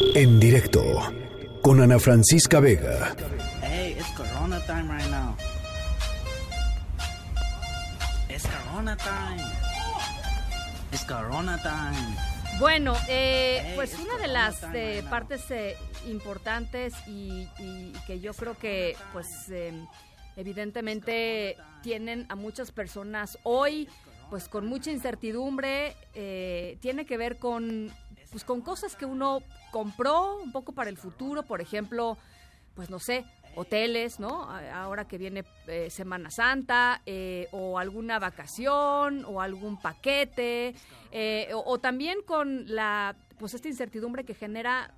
En directo con Ana Francisca Vega. Hey, it's Corona time right now. It's Corona time. It's Corona time. Bueno, eh, pues una de las eh, partes eh, importantes y, y que yo creo que pues eh, evidentemente tienen a muchas personas hoy pues con mucha incertidumbre, eh, tiene que ver con pues con cosas que uno compró un poco para el futuro, por ejemplo, pues no sé, hoteles, ¿no? Ahora que viene eh, Semana Santa, eh, o alguna vacación, o algún paquete, eh, o, o también con la, pues esta incertidumbre que genera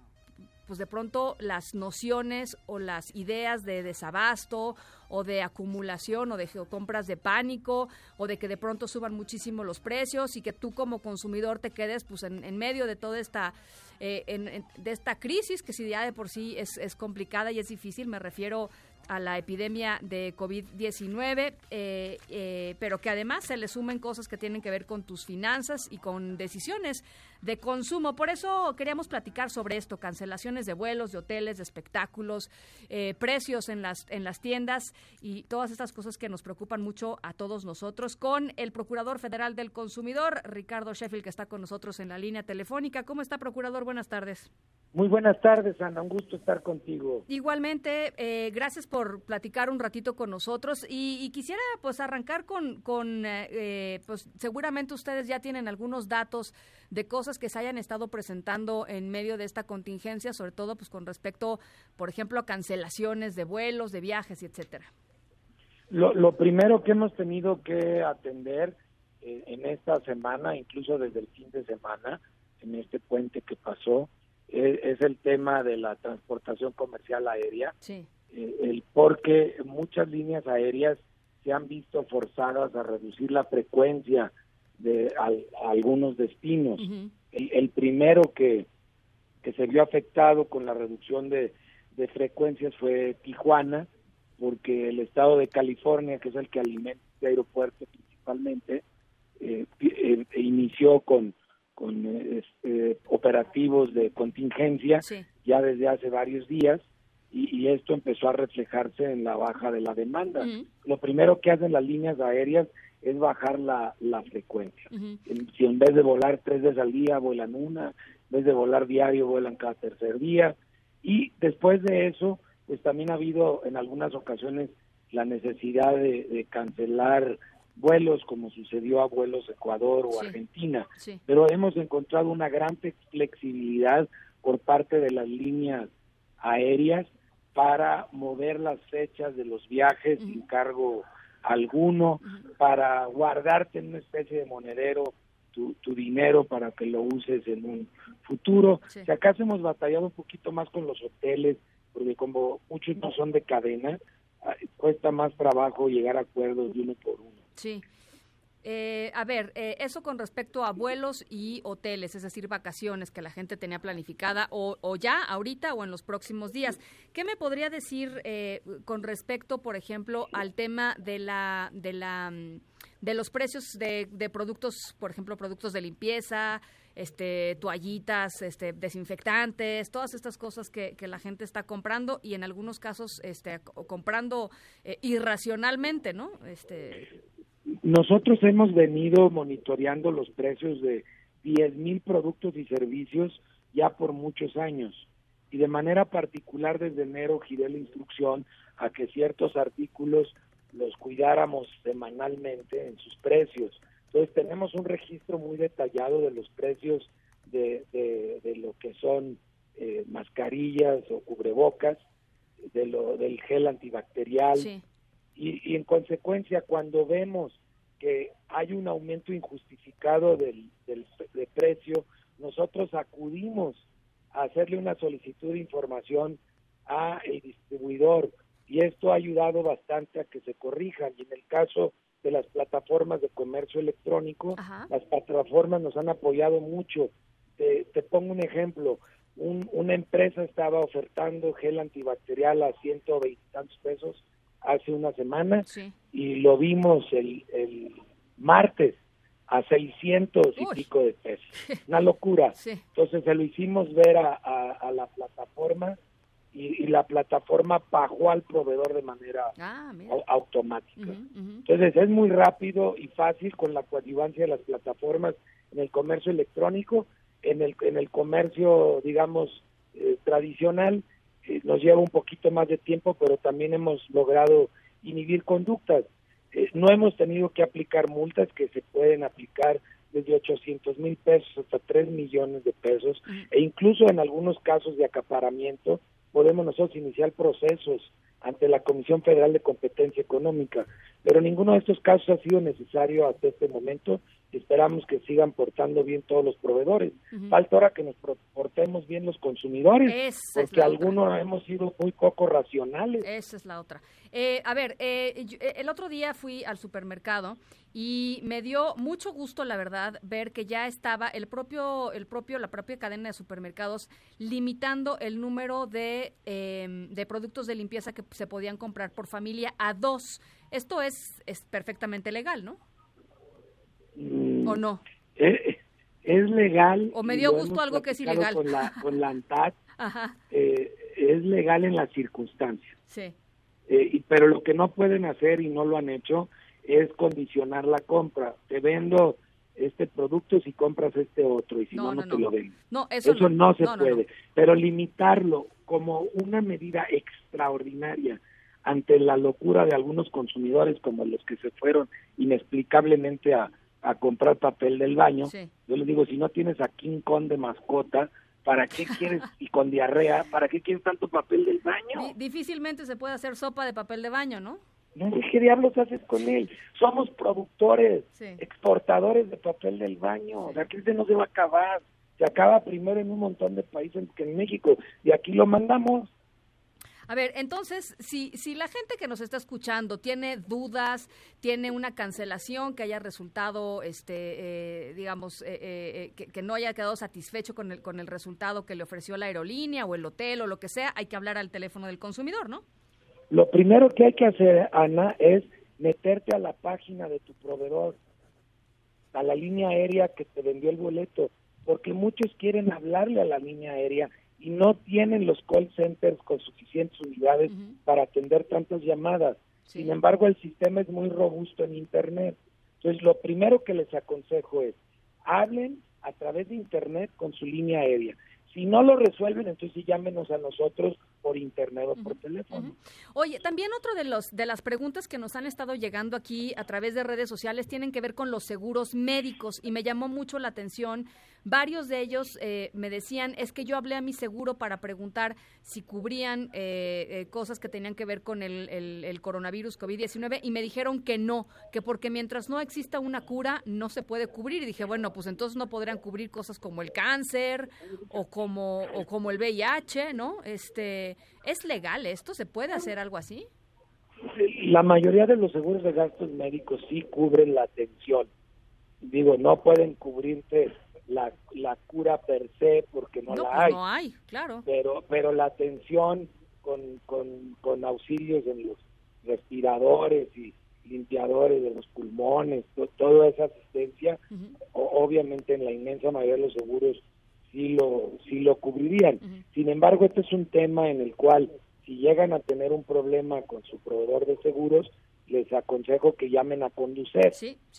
pues de pronto las nociones o las ideas de desabasto o de acumulación o de compras de pánico o de que de pronto suban muchísimo los precios y que tú como consumidor te quedes pues en, en medio de toda esta eh, en- de esta crisis que si ya de por sí es, es complicada y es difícil me refiero a la epidemia de COVID-19, eh, eh, pero que además se le sumen cosas que tienen que ver con tus finanzas y con decisiones de consumo. Por eso queríamos platicar sobre esto, cancelaciones de vuelos, de hoteles, de espectáculos, eh, precios en las, en las tiendas y todas estas cosas que nos preocupan mucho a todos nosotros, con el Procurador Federal del Consumidor, Ricardo Sheffield, que está con nosotros en la línea telefónica. ¿Cómo está, Procurador? Buenas tardes. Muy buenas tardes, Ana. Un gusto estar contigo. Igualmente, eh, gracias por platicar un ratito con nosotros y, y quisiera pues arrancar con, con eh, eh, pues seguramente ustedes ya tienen algunos datos de cosas que se hayan estado presentando en medio de esta contingencia, sobre todo pues con respecto, por ejemplo, a cancelaciones de vuelos, de viajes etcétera. Lo, lo primero que hemos tenido que atender eh, en esta semana, incluso desde el fin de semana, en este puente que pasó, eh, es el tema de la transportación comercial aérea, Sí. eh, el porque muchas líneas aéreas se han visto forzadas a reducir la frecuencia de al- a algunos destinos. El, el primero que, que se vio afectado con la reducción de, de frecuencias fue Tijuana, porque el estado de California, que es el que alimenta este aeropuerto principalmente, eh, eh, inició con, con eh, operativos de contingencia Sí. ya desde hace varios días y, y esto empezó a reflejarse en la baja de la demanda. Lo primero que hacen las líneas aéreas es bajar la, la frecuencia. Si en vez de volar tres veces al día vuelan una, en vez de volar diario vuelan cada tercer día y después de eso pues también ha habido en algunas ocasiones la necesidad de, de cancelar vuelos como sucedió a vuelos Ecuador o Sí. Argentina Sí. pero hemos encontrado una gran flex- flexibilidad por parte de las líneas aéreas para mover las fechas de los viajes sin cargo alguno, para guardarte en una especie de monedero tu, tu dinero para que lo uses en un futuro. Sí. Si acaso hemos batallado un poquito más con los hoteles, porque como muchos no son de cadena, ah, cuesta más trabajo llegar a acuerdos de uno por uno. Sí. Eh, a ver, eh, eso con respecto a vuelos y hoteles, es decir, vacaciones que la gente tenía planificada o, o ya, ahorita o en los próximos días. ¿Qué me podría decir eh, con respecto, por ejemplo, al tema de la de la mm, de los precios de, de productos, por ejemplo, productos de limpieza, este, toallitas, este, desinfectantes, todas estas cosas que, que la gente está comprando y en algunos casos, este, co- comprando eh, irracionalmente, ¿no? Este, Nosotros hemos venido monitoreando los precios de 10 mil productos y servicios ya por muchos años. Y de manera particular desde enero giré la instrucción a que ciertos artículos los cuidáramos semanalmente en sus precios. Entonces tenemos un registro muy detallado de los precios de, de, de lo que son eh, mascarillas o cubrebocas, de lo, del gel antibacterial, sí. y, y en consecuencia cuando vemos que hay un aumento injustificado del, del de precio, nosotros acudimos a hacerle una solicitud de información a el distribuidor y esto ha ayudado bastante a que se corrijan y en el caso de las plataformas de comercio electrónico, Ajá. las plataformas nos han apoyado mucho. Te, te pongo un ejemplo, un- una empresa estaba ofertando gel antibacterial a 120 y tantos pesos hace una semana Sí. y lo vimos el, el martes a 600 y Uy. pico de pesos. Una locura. Sí. Entonces se lo hicimos ver a, a la, a la plataforma y, la plataforma pagó al proveedor de manera ah, automática. Entonces es muy rápido y fácil con la coadyuvancia de las plataformas en el comercio electrónico, en el, en el comercio, digamos, eh, tradicional, eh, nos lleva un poquito más de tiempo, pero también hemos logrado inhibir conductas. Eh, no hemos tenido que aplicar multas que se pueden aplicar desde 800 mil pesos hasta 3 millones de pesos e incluso en algunos casos de acaparamiento podemos nosotros iniciar procesos ante la Comisión Federal de Competencia Económica, pero ninguno de estos casos ha sido necesario hasta este momento esperamos que sigan portando bien todos los proveedores. Falta ahora que nos portemos bien los consumidores, porque algunos hemos sido muy poco racionales. Esa es la otra. Eh, a ver, eh, eh, el otro día fui al supermercado y me dio mucho gusto, la verdad, ver que ya estaba el propio, el propio, la propia cadena de supermercados limitando el número de, em, de productos de limpieza que se podían comprar por familia a dos. Esto es, es perfectamente legal, ¿no? ¿O no? Es, legal. ¿O me dio gusto algo que es ilegal? Con la, con la ANTAD, eh, es legal en las circunstancias. Sí. Eh, pero lo que no pueden hacer y no lo han hecho es condicionar la compra. Te vendo este producto si compras este otro y si no, no, te lo vendo. No, eso, no, se puede. Pero limitarlo como una medida extraordinaria ante la locura de algunos consumidores como los que se fueron inexplicablemente a, a comprar papel del baño. Yo les digo, si no tienes a King Kong de mascota, ¿para qué quieres, y con diarrea, ¿para qué quieres tanto papel del baño? difícilmente se puede hacer sopa de papel de baño, ¿no? No, ¿qué diablos haces con él? Somos productores, exportadores de papel del baño. La crisis no se va a acabar. Se acaba primero en un montón de países que en México. Y aquí lo mandamos. A ver, entonces, si, si la gente que nos está escuchando tiene dudas, tiene una cancelación que haya resultado, este, eh, digamos, eh, eh, que, que, no haya quedado satisfecho con el, con el resultado que le ofreció la aerolínea o el hotel o lo que sea, hay que hablar al teléfono del consumidor, ¿no? Lo primero que hay que hacer, Ana, es meterte a la página de tu proveedor, a la línea aérea que te vendió el boleto, porque muchos quieren hablarle a la línea aérea y no tienen los call centers con suficientes unidades para atender tantas llamadas. Sin embargo, el sistema es muy robusto en Internet. Entonces, lo primero que les aconsejo es, hablen a través de Internet con su línea aérea. Si no lo resuelven, entonces llámenos a nosotros por internet o por teléfono. Oye, también otro de los de las preguntas que nos han estado llegando aquí a través de redes sociales tienen que ver con los seguros médicos y me llamó mucho la atención. Varios de ellos eh, me decían es que yo hablé a mi seguro para preguntar si cubrían eh, eh, cosas que tenían que ver con el, el coronavirus COVID-19 y me dijeron que no, que porque mientras no exista una cura no se puede cubrir. Y dije, bueno, pues entonces no podrían cubrir cosas como el cáncer o como o como el VIH, ¿no? Este ¿Es legal esto? ¿Se puede hacer algo así? La mayoría de los seguros de gastos médicos sí cubren la atención. Digo, no pueden cubrirte la, la cura per se porque no, la pues hay. No hay, claro. Pero, pero la atención con, con, con auxilios en los respiradores y limpiadores de los pulmones, toda esa asistencia, obviamente en la inmensa mayoría de los seguros sí lo, sí lo cubrirían. Sin embargo, este es un tema en el cual si llegan a tener un problema con su proveedor de seguros, les aconsejo que llamen a Conducir,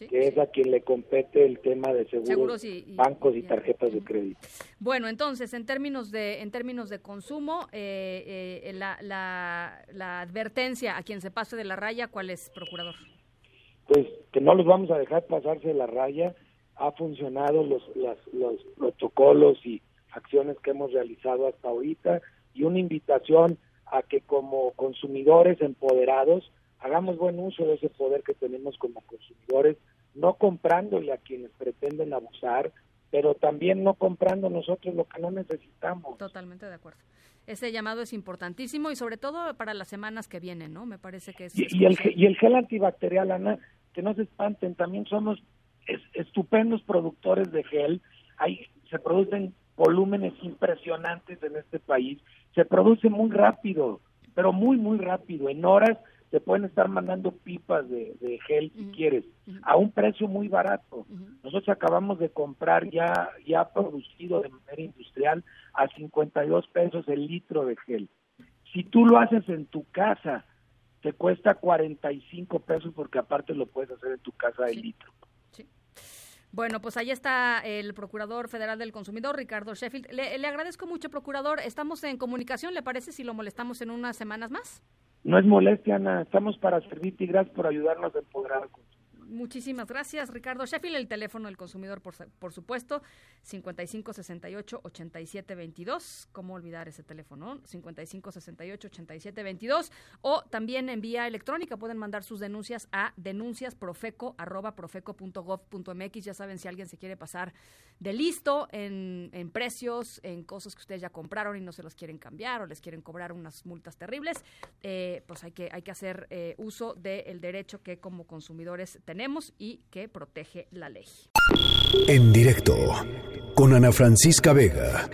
que es a quien le compete el tema de seguros, bancos y, tarjetas de crédito. Bueno, entonces, en términos de en términos de consumo, eh, eh, la, la, la advertencia a quien se pase de la raya, ¿cuál es, procurador? Pues que no los vamos a dejar pasarse de la raya, ha funcionado los, los protocolos y acciones que hemos realizado hasta ahorita. Y una invitación a que como consumidores empoderados hagamos buen uso de ese poder que tenemos como consumidores, no comprándole a quienes pretenden abusar, pero también no comprando nosotros lo que no necesitamos. Totalmente de acuerdo. Ese llamado es importantísimo y sobre todo para las semanas que vienen, ¿no? Me parece que es... Y, el, y el gel antibacterial, Ana, que no se espanten, también somos estupendos productores de gel. Hay, se producen volúmenes impresionantes en este país. Se produce muy rápido, pero muy, muy rápido. En horas te pueden estar mandando pipas de, gel si quieres, a un precio muy barato. Nosotros acabamos de comprar ya, ya producido de manera industrial a 52 pesos el litro de gel. Si tú lo haces en tu casa, te cuesta 45 pesos porque aparte lo puedes hacer en tu casa de litro. Bueno, pues ahí está el Procurador Federal del Consumidor, Ricardo Sheffield. Le, le, agradezco mucho, Procurador. Estamos en comunicación, ¿le parece si lo molestamos en unas semanas más? No es molestia, Ana. Estamos para servirte y gracias por ayudarnos a empoderar Muchísimas gracias, Ricardo Sheffield. El teléfono del consumidor, por, por supuesto, 5568-8722. ¿Cómo olvidar ese teléfono? 5568-8722. O también en vía electrónica pueden mandar sus denuncias a denunciasprofeco.profeco.gov.mx. Ya saben, si alguien se quiere pasar de listo en, en precios, en cosas que ustedes ya compraron y no se los quieren cambiar o les quieren cobrar unas multas terribles, eh, pues hay que, hay que hacer eh, uso del derecho que como consumidores y que protege la ley. En directo con Ana Francisca Vega.